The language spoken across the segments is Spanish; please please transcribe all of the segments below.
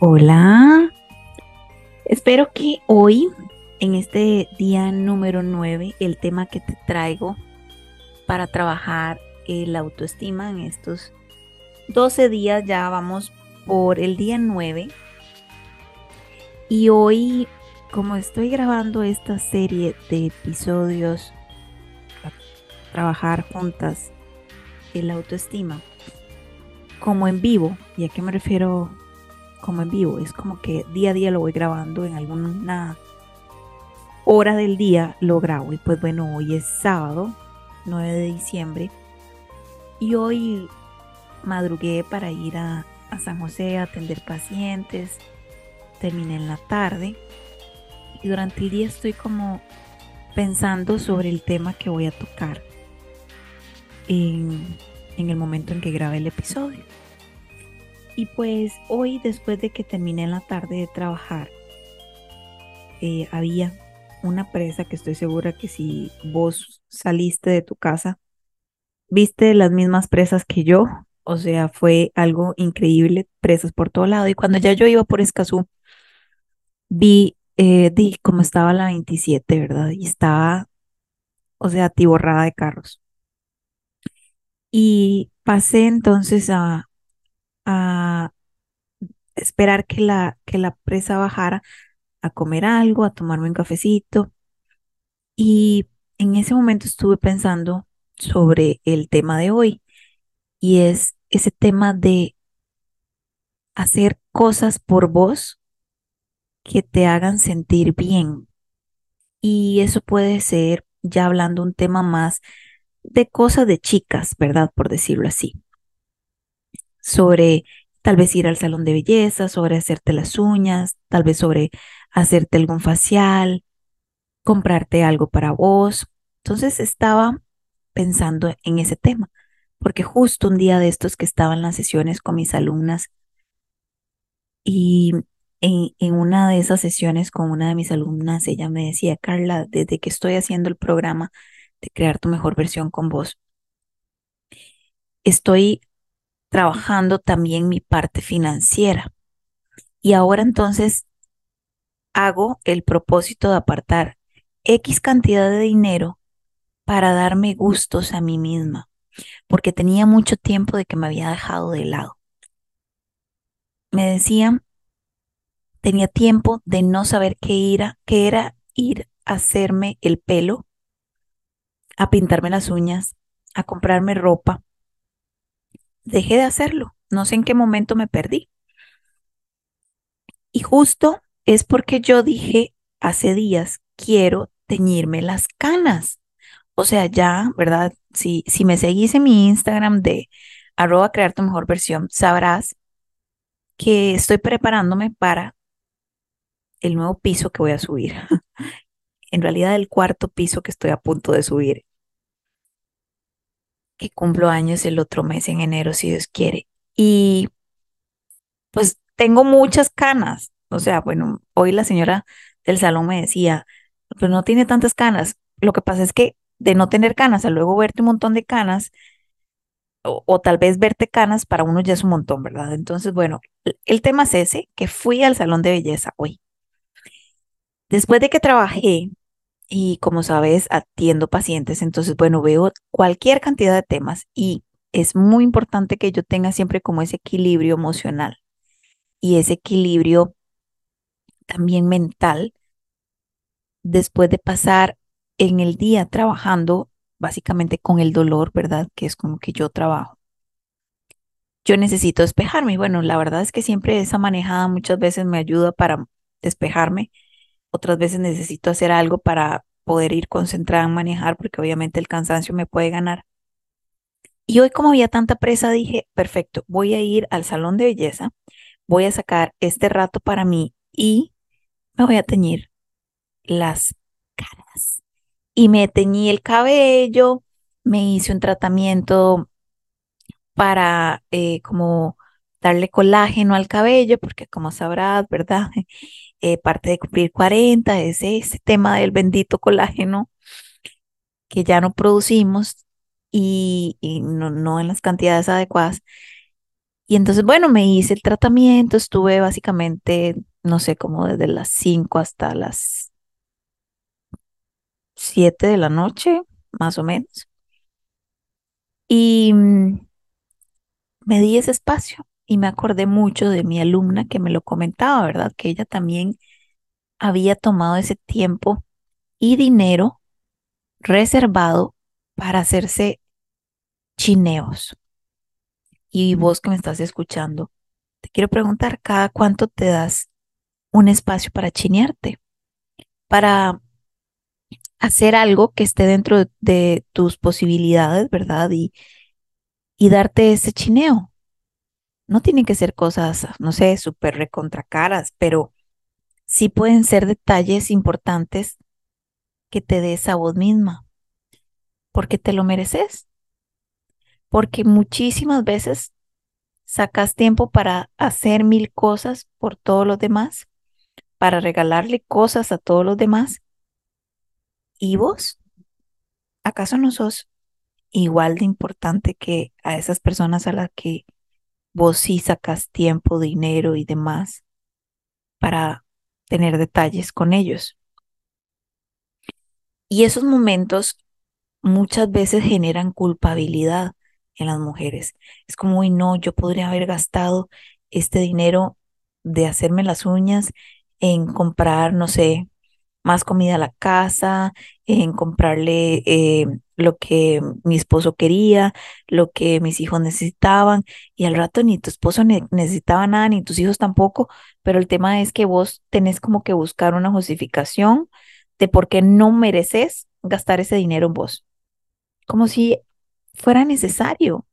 Hola. Espero que hoy, en este día número 9, el tema que te traigo para trabajar la autoestima en estos 12 días, ya vamos por el día 9. Y hoy, como estoy grabando esta serie de episodios para trabajar juntas la autoestima, como en vivo, ¿y a qué me refiero como en vivo? Es como que día a día lo voy grabando en alguna hora del día lo grabo. Y pues bueno, hoy es sábado, 9 de diciembre. Y hoy madrugué para ir a, San José a atender pacientes. Terminé en la tarde. Y durante el día estoy como pensando sobre el tema que voy a tocar en, en el momento en que grabé el episodio. Y pues hoy, después de que terminé en la tarde de trabajar, eh, había una presa que estoy segura que si vos saliste de tu casa, viste las mismas presas que yo. O sea, fue algo increíble, presas por todo lado. Y cuando ya yo iba por Escazú, vi, eh, cómo estaba la 27, ¿verdad? Y estaba, o sea, atiborrada de carros. Y pasé entonces a, a esperar que la, que la presa bajara a comer algo, a tomarme un cafecito. Y en ese momento estuve pensando sobre el tema de hoy y es ese tema de hacer cosas por vos que te hagan sentir bien. Y eso puede ser, ya hablando un tema más de cosas de chicas, ¿verdad? Por decirlo así sobre tal vez ir al salón de belleza, sobre hacerte las uñas, tal vez sobre hacerte algún facial, comprarte algo para vos. Entonces estaba pensando en ese tema, porque justo un día de estos que estaba en las sesiones con mis alumnas y en, en, una de esas sesiones con una de mis alumnas, ella me decía, Carla, desde que estoy haciendo el programa de crear tu mejor versión con vos, estoy trabajando también mi parte financiera. Y ahora entonces hago el propósito de apartar X cantidad de dinero para darme gustos a mí misma, porque tenía mucho tiempo de que me había dejado de lado. Me decían, tenía tiempo de no saber qué, ir qué era ir a hacerme el pelo, a pintarme las uñas, a comprarme ropa, dejé de hacerlo. No sé en qué momento me perdí. Y justo es porque yo dije hace días, quiero teñirme las canas. O sea, ya, ¿verdad? Si, si me seguís en mi Instagram de arroba crear tu mejor versión, sabrás que estoy preparándome para el nuevo piso que voy a subir. en realidad el cuarto piso que estoy a punto de subir que cumplo años el otro mes en enero, si Dios quiere. Y pues tengo muchas canas. O sea, bueno, hoy la señora del salón me decía, pues no tiene tantas canas. Lo que pasa es que de no tener canas a luego verte un montón de canas, o, o, tal vez verte canas para uno ya es un montón, ¿verdad? Entonces, bueno, el tema es ese, que fui al salón de belleza hoy. Después de que trabajé y como sabes, atiendo pacientes, entonces, bueno, veo cualquier cantidad de temas y es muy importante que yo tenga siempre como ese equilibrio emocional y ese equilibrio también mental después de pasar en el día trabajando básicamente con el dolor, ¿verdad? Que es como que yo trabajo. Yo necesito despejarme bueno, la verdad es que siempre esa manejada muchas veces me ayuda para despejarme otras veces necesito hacer algo para poder ir concentrada en manejar, porque obviamente el cansancio me puede ganar. Y hoy como había tanta presa, dije, perfecto, voy a ir al salón de belleza, voy a sacar este rato para mí y me voy a teñir las caras. Y me teñí el cabello, me hice un tratamiento para eh, como darle colágeno al cabello, porque como sabrás, ¿verdad? Eh, parte de cumplir 40, es ese tema del bendito colágeno que ya no producimos y, no, no, en las cantidades adecuadas. Y entonces, bueno, me hice el tratamiento, estuve básicamente, no sé, como desde las 5 hasta las 7 de la noche, más o menos. Y mm, me di ese espacio y me acordé mucho de mi alumna que me lo comentaba, ¿verdad? Que ella también había tomado ese tiempo y dinero reservado para hacerse chineos. Y vos que me estás escuchando, te quiero preguntar, ¿cada cuánto te das un espacio para chinearte? Para hacer algo que esté dentro de, tus posibilidades, ¿verdad? Y, y darte ese chineo. No tienen que ser cosas, no sé, súper recontracaras, pero sí pueden ser detalles importantes que te des a vos misma, porque te lo mereces. Porque muchísimas veces sacas tiempo para hacer mil cosas por todos los demás, para regalarle cosas a todos los demás. ¿Y vos? ¿Acaso no sos igual de importante que a esas personas a las que vos sí sacas tiempo, dinero y demás para tener detalles con ellos? Y esos momentos muchas veces generan culpabilidad en las mujeres. Es como, uy, no, yo podría haber gastado este dinero de hacerme las uñas en comprar, no sé, más comida a la casa, en comprarle eh, lo que mi esposo quería, lo que mis hijos necesitaban, y al rato ni tu esposo necesitaba nada, ni tus hijos tampoco, pero el tema es que vos tenés como que buscar una justificación de por qué no mereces gastar ese dinero en vos. Como si fuera necesario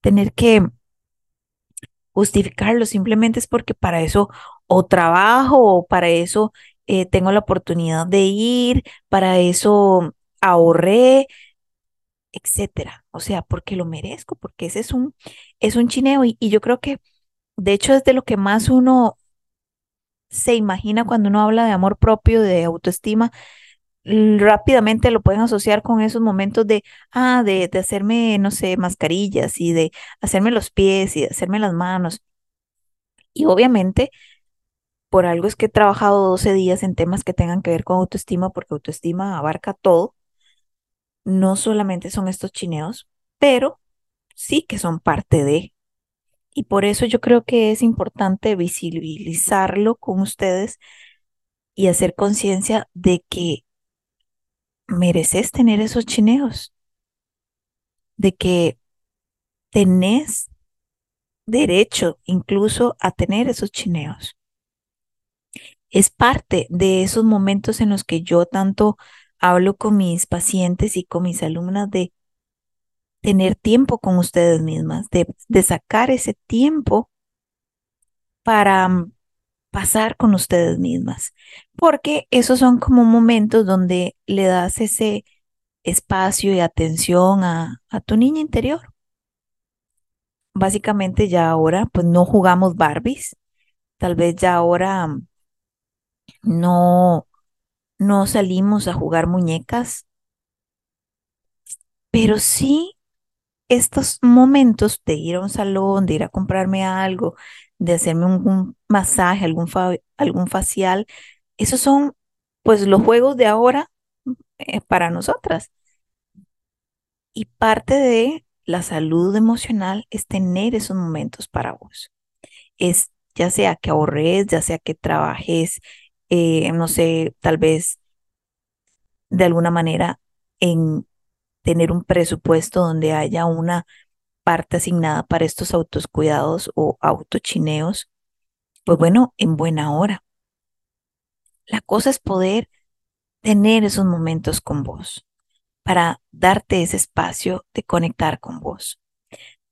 tener que justificarlo, simplemente es porque para eso o trabajo o para eso eh, tengo la oportunidad de ir, para eso ahorré, etcétera. O sea, porque lo merezco, porque ese es un, es un chineo y, y yo creo que de hecho es de lo que más uno se imagina cuando uno habla de amor propio, de autoestima, rápidamente lo pueden asociar con esos momentos de, ah, de, de hacerme, no sé, mascarillas y de hacerme los pies y de hacerme las manos. Y obviamente, por algo es que he trabajado 12 días en temas que tengan que ver con autoestima, porque autoestima abarca todo. No solamente son estos chineos, pero sí que son parte de. Y por eso yo creo que es importante visibilizarlo con ustedes y hacer conciencia de que mereces tener esos chineos, de que tenés derecho incluso a tener esos chineos. Es parte de esos momentos en los que yo tanto hablo con mis pacientes y con mis alumnas de tener tiempo con ustedes mismas, de, de sacar ese tiempo para mm, pasar con ustedes mismas, porque esos son como momentos donde le das ese espacio y atención a, a tu niña interior. Básicamente ya ahora pues no jugamos Barbies, tal vez ya ahora mm, no, no salimos a jugar muñecas, pero sí estos momentos de ir a un salón, de ir a comprarme algo, de hacerme un, masaje, algún, algún facial, esos son pues los juegos de ahora eh, para nosotras. Y parte de la salud emocional es tener esos momentos para vos. Es ya sea que ahorres, ya sea que trabajes, eh, no sé, tal vez de alguna manera en tener un presupuesto donde haya una parte asignada para estos autocuidados o autochineos, pues bueno, en buena hora. La cosa es poder tener esos momentos con vos para darte ese espacio de conectar con vos,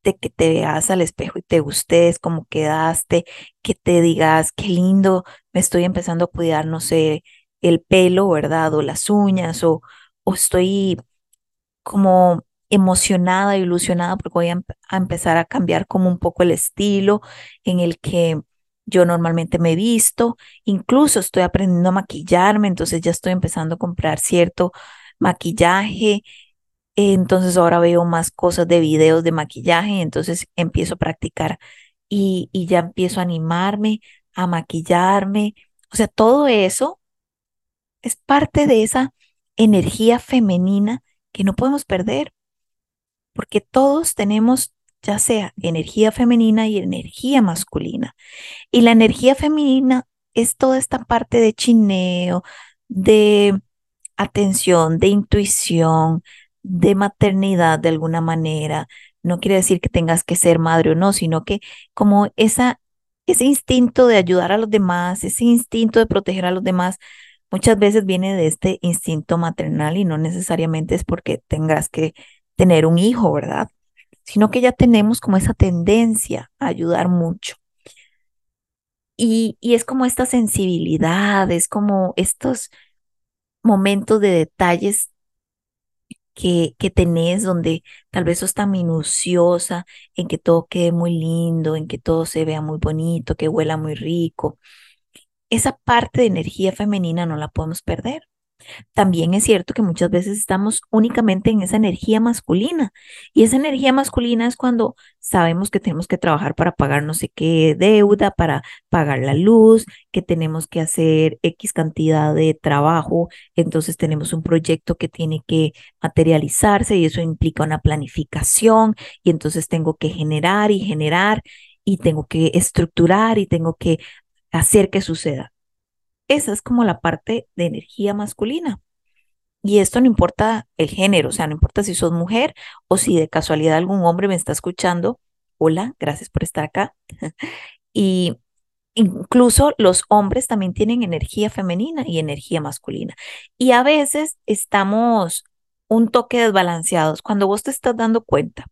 de que te veas al espejo y te gustes, cómo quedaste, que te digas, qué lindo, me estoy empezando a cuidar, no sé, el pelo, ¿verdad? O las uñas, o, o estoy como emocionada, ilusionada, porque voy a, empezar a cambiar como un poco el estilo en el que yo normalmente me visto, incluso estoy aprendiendo a maquillarme, entonces ya estoy empezando a comprar cierto maquillaje, entonces ahora veo más cosas de videos de maquillaje, entonces empiezo a practicar y, y ya empiezo a animarme, a maquillarme. O sea, todo eso es parte de esa energía femenina que no podemos perder, porque todos tenemos ya sea energía femenina y energía masculina. Y la energía femenina es toda esta parte de chineo, de atención, de intuición, de maternidad de alguna manera. No quiere decir que tengas que ser madre o no, sino que como esa, ese instinto de ayudar a los demás, ese instinto de proteger a los demás, muchas veces viene de este instinto maternal y no necesariamente es porque tengas que tener un hijo, ¿verdad? Sino que ya tenemos como esa tendencia a ayudar mucho. Y, y es como esta sensibilidad, es como estos momentos de detalles que, que tenés donde tal vez sos tan minuciosa en que todo quede muy lindo, en que todo se vea muy bonito, que huela muy rico. Esa parte de energía femenina no la podemos perder. También es cierto que muchas veces estamos únicamente en esa energía masculina y esa energía masculina es cuando sabemos que tenemos que trabajar para pagar no sé qué deuda, para pagar la luz, que tenemos que hacer X cantidad de trabajo, entonces tenemos un proyecto que tiene que materializarse y eso implica una planificación y entonces tengo que generar y generar y tengo que estructurar y tengo que hacer que suceda. Esa es como la parte de energía masculina. Y esto no importa el género, o sea, no importa si sos mujer o si de casualidad algún hombre me está escuchando. Hola, gracias por estar acá. y incluso los hombres también tienen energía femenina y energía masculina. Y a veces estamos un toque desbalanceados. Cuando vos te estás dando cuenta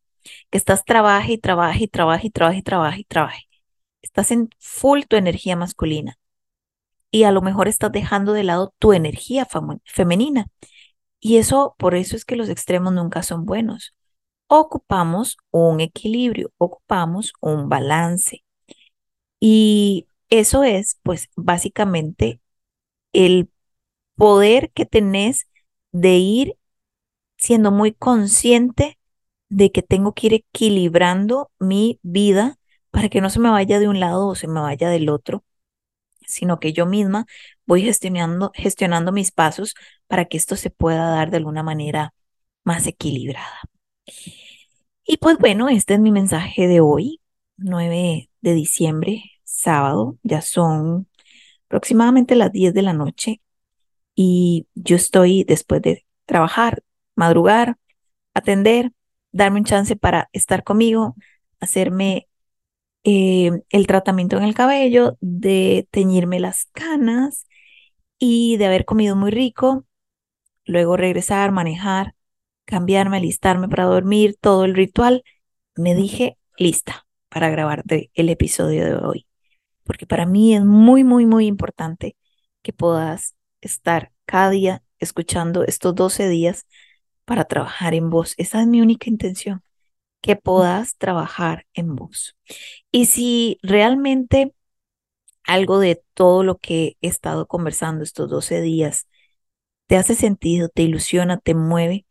que estás trabaja y trabaja y trabaja y trabaja y trabaja y trabaja, estás en full tu energía masculina y a lo mejor estás dejando de lado tu energía femenina. Y eso, por eso es que los extremos nunca son buenos. Ocupamos un equilibrio, ocupamos un balance. Y eso es, pues, básicamente el poder que tenés de ir siendo muy consciente de que tengo que ir equilibrando mi vida para que no se me vaya de un lado o se me vaya del otro sino que yo misma voy gestionando, gestionando mis pasos para que esto se pueda dar de alguna manera más equilibrada. Y pues bueno, este es mi mensaje de hoy, 9 de diciembre, sábado, ya son aproximadamente las 10 de la noche y yo estoy después de trabajar, madrugar, atender, darme un chance para estar conmigo, hacerme eh, el tratamiento en el cabello, de teñirme las canas y de haber comido muy rico, luego regresar, manejar, cambiarme, alistarme para dormir, todo el ritual, me dije lista para grabarte el episodio de hoy, porque para mí es muy, muy, muy importante que puedas estar cada día escuchando estos 12 días para trabajar en vos. Esa es mi única intención que puedas trabajar en vos. Y si realmente algo de todo lo que he estado conversando estos 12 días te hace sentido, te ilusiona, te mueve,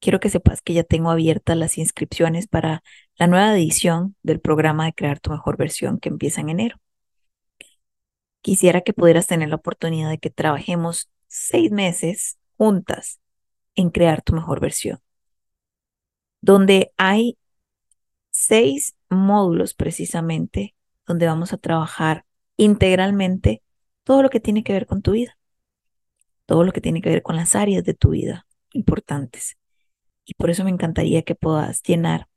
quiero que sepas que ya tengo abiertas las inscripciones para la nueva edición del programa de Crear tu mejor versión que empieza en enero. Quisiera que pudieras tener la oportunidad de que trabajemos seis meses juntas en crear tu mejor versión, donde hay seis módulos precisamente donde vamos a trabajar integralmente todo lo que tiene que ver con tu vida, todo lo que tiene que ver con las áreas de tu vida importantes. Y por eso me encantaría que puedas llenar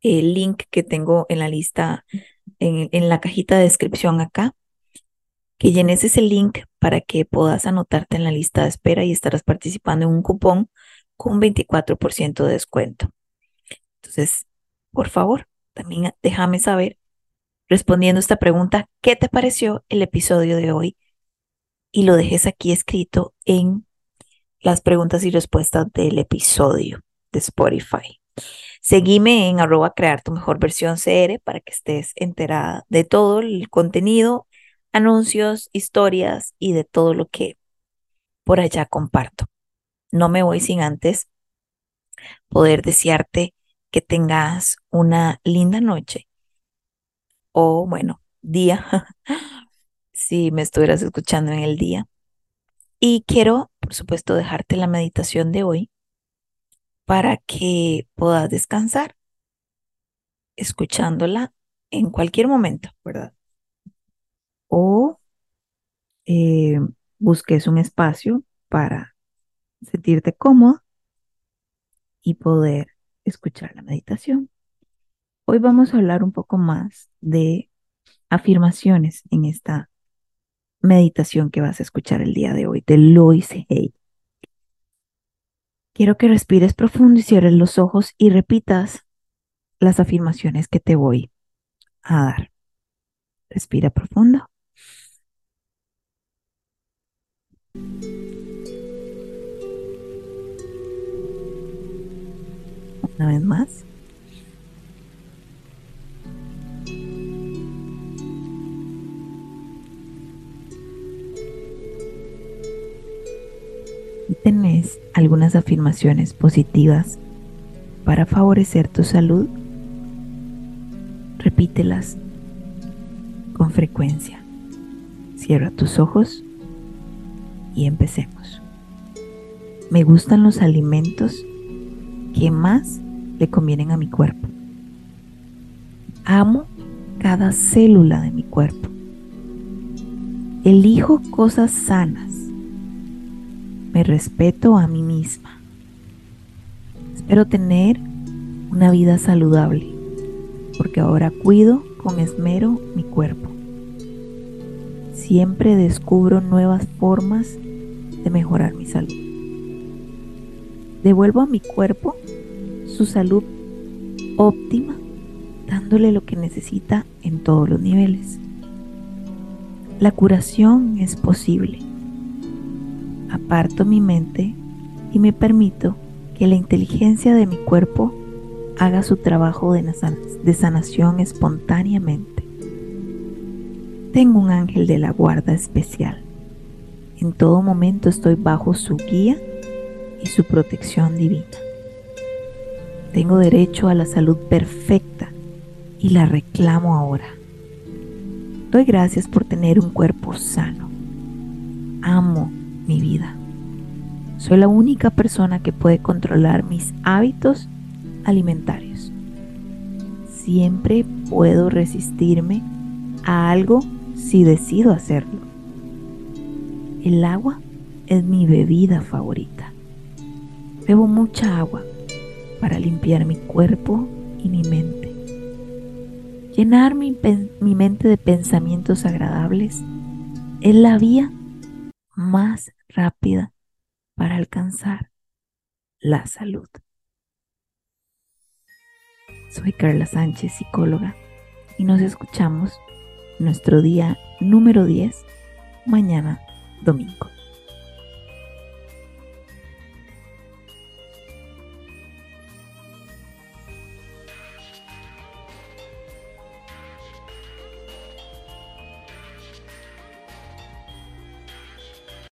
el link que tengo en la lista, en, la cajita de descripción acá, que llenes ese link para que puedas anotarte en la lista de espera y estarás participando en un cupón con 24% de descuento. Entonces, por favor, también déjame saber, respondiendo esta pregunta, ¿qué te pareció el episodio de hoy? Y lo dejes aquí escrito en las preguntas y respuestas del episodio de Spotify. Seguime en arroba crear tu mejor versión CR para que estés enterada de todo el contenido, anuncios, historias y de todo lo que por allá comparto. No me voy sin antes poder desearte que tengas una linda noche o bueno, día, si me estuvieras escuchando en el día. Y quiero, por supuesto, dejarte la meditación de hoy para que puedas descansar escuchándola en cualquier momento, ¿verdad? O eh, busques un espacio para sentirte cómodo y poder escuchar la meditación. Hoy vamos a hablar un poco más de afirmaciones en esta meditación que vas a escuchar el día de hoy de Lois Hay. Quiero que respires profundo y cierres los ojos y repitas las afirmaciones que te voy a dar. Respira profundo. Una vez más. ¿Tienes algunas afirmaciones positivas para favorecer tu salud? Repítelas con frecuencia. Cierra tus ojos y empecemos. Me gustan los alimentos que más le convienen a mi cuerpo. Amo cada célula de mi cuerpo. Elijo cosas sanas. Me respeto a mí misma. Espero tener una vida saludable porque ahora cuido con esmero mi cuerpo. Siempre descubro nuevas formas de mejorar mi salud. Devuelvo a mi cuerpo su salud óptima, dándole lo que necesita en todos los niveles. La curación es posible. Aparto mi mente y me permito que la inteligencia de mi cuerpo haga su trabajo de sanación espontáneamente. Tengo un ángel de la guarda especial. En todo momento estoy bajo su guía y su protección divina. Tengo derecho a la salud perfecta y la reclamo ahora. Doy gracias por tener un cuerpo sano. Amo mi vida. Soy la única persona que puede controlar mis hábitos alimentarios. Siempre puedo resistirme a algo si decido hacerlo. El agua es mi bebida favorita. Bebo mucha agua para limpiar mi cuerpo y mi mente. Llenar mi, mi, mente de pensamientos agradables es la vía más rápida para alcanzar la salud. Soy Carla Sánchez, psicóloga, y nos escuchamos nuestro día número 10 mañana domingo.